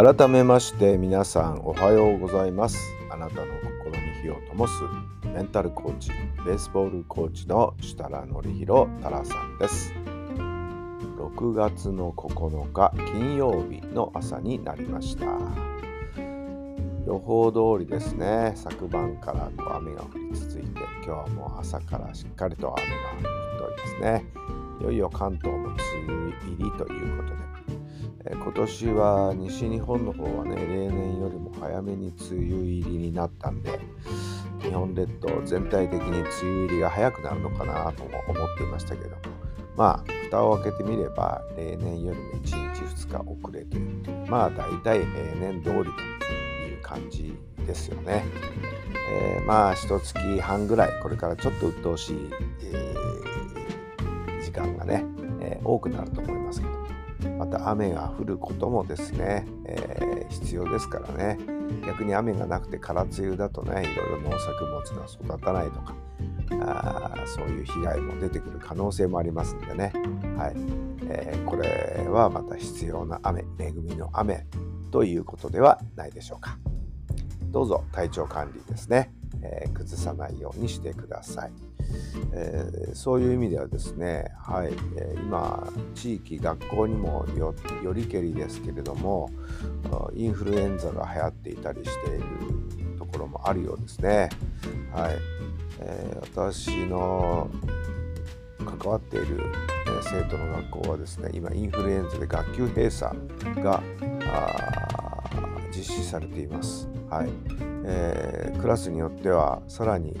改めまして皆さんおはようございます。あなたの心に火を灯すメンタルコーチベースボールコーチの設楽範弘太良さんです。6月の9日金曜日の朝になりました。予報通りですね。昨晩から雨が降り続いて今日はもう朝からしっかりと雨が降っておりますね。いよいよ関東も梅雨入りということで今年は西日本の方はね例年よりも早めに梅雨入りになったんで日本列島全体的に梅雨入りが早くなるのかなとも思っていましたけどまあ蓋を開けてみれば例年よりも1日2日遅れてまあ大体平年通りという感じですよね、えー、まあ一月半ぐらいこれからちょっと鬱陶しい、えー、時間がね、えー、多くなると思います。また雨が降ることもですね、えー、必要ですからね。逆に雨がなくて空梅雨だとねいろいろ農作物が育たないとかあそういう被害も出てくる可能性もありますんでね、はい。えー、これはまた必要な雨恵みの雨ということではないでしょうか。どうぞ体調管理ですね、えー、崩さないようにしてください。えー、そういう意味ではですね、はいえー、今地域学校にもよよりけりですけれどもインフルエンザが流行っていたりしているところもあるようですね。はいえー、私の関わっている、え生徒の学校はですね今インフルエンザで学級閉鎖が実施されています。はいえー、クラスによってはさらに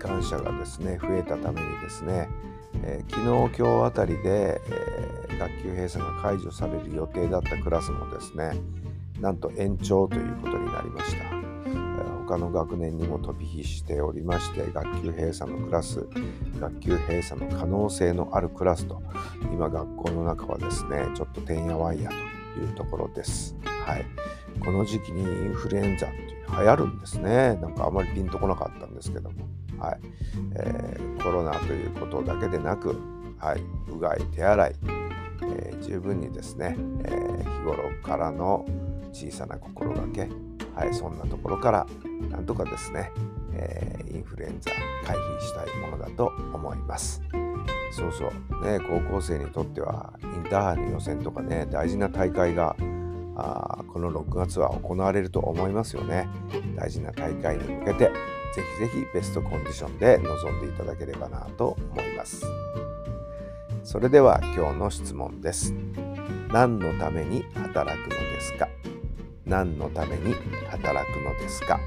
感者がですね増えたためにですね、えー、昨日今日あたりで、えー、学級閉鎖が解除される予定だったクラスもですねなんと延長ということになりました、えー、他の学年にも飛び火しておりまして学級閉鎖のクラス学級閉鎖の可能性のあるクラスと今学校の中はですねちょっとてんやわんやというところです。はい。この時期にインフルエンザって流行るんですね。なんかあまりピンとこなかったんですけども。はい。えー、コロナということだけでなく、はい、うがい手洗い、えー、十分にですね、えー、日頃からの小さな心がけ、はい、そんなところからなんとかですね、えインフルエンザ回避したいものだと思います。そうそう。ね高校生にとってはインターハイの予選とかね大事な大会があこの6月は行われると思いますよね大事な大会に向けてぜひぜひベストコンディションで臨んでいただければなと思います。それでは今日の質問です。何のために働くのですか？何のために働くのですか？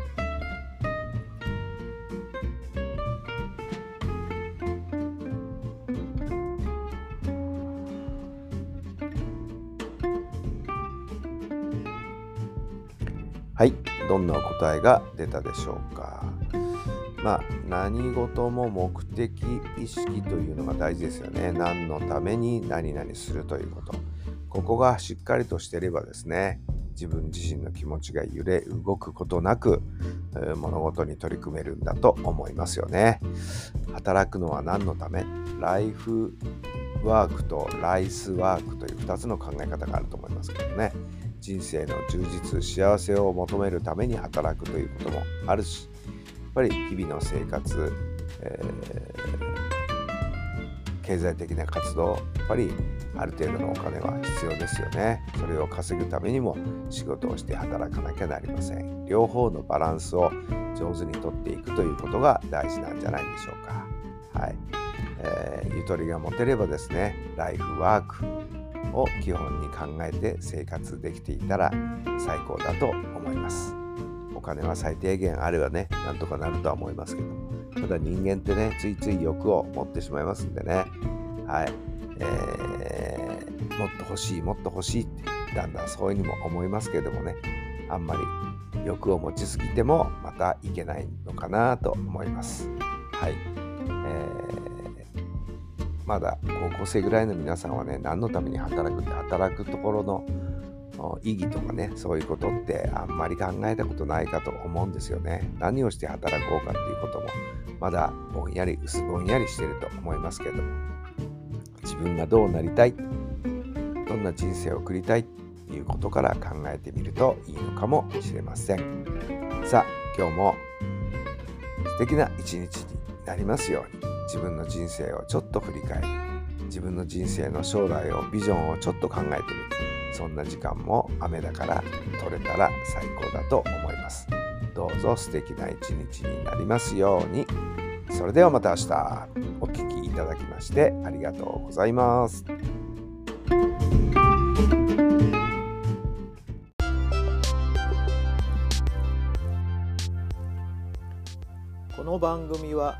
はい、どんな答えが出たでしょうか？まあ、何事も目的意識というのが大事ですよね。何のために何々するということ。ここがしっかりとしていればですね、自分自身の気持ちが揺れ動くことなく物事に取り組めるんだと思いますよね。働くのは何のため？ライフワークとライスワークという2つの考え方があると思いますけどね。人生の充実幸せを求めるために働くということもあるしやっぱり日々の生活、えー、経済的な活動やっぱりある程度のお金は必要ですよね。それを稼ぐためにも仕事をして働かなきゃなりません。両方のバランスを上手にとっていくということが大事なんじゃないでしょうか。はい、えー、ゆとりが持てればですねライフワークを基本に考えて生活できていたら最高だと思います。お金は最低限あればね、なんとかなるとは思いますけどただ人間ってね、ついつい欲を持ってしまいますんでね、はい。えー、もっと欲しい、もっと欲しいって、だんだんそういうにも思いますけれどもねあんまり欲を持ちすぎてもまたいけないのかなと思います。はい、えー、まだ高校生ぐらいの皆さんはね何のために働くって働くところの意義とかねそういうことってあんまり考えたことないかと思うんですよね。何をして働こうかっていうこともまだぼんやり薄ぼんやりしてると思いますけど自分がどうなりたいどんな人生を送りたいっていうことから考えてみるといいのかもしれません。さあ今日も素敵な一日になりますように。自分の人生をちょっと振り返る自分の人生の将来をビジョンをちょっと考えてみるそんな時間も雨だから取れたら最高だと思いますどうぞ素敵な一日になりますようにそれではまた明日お聴きいただきましてありがとうございます。この番組は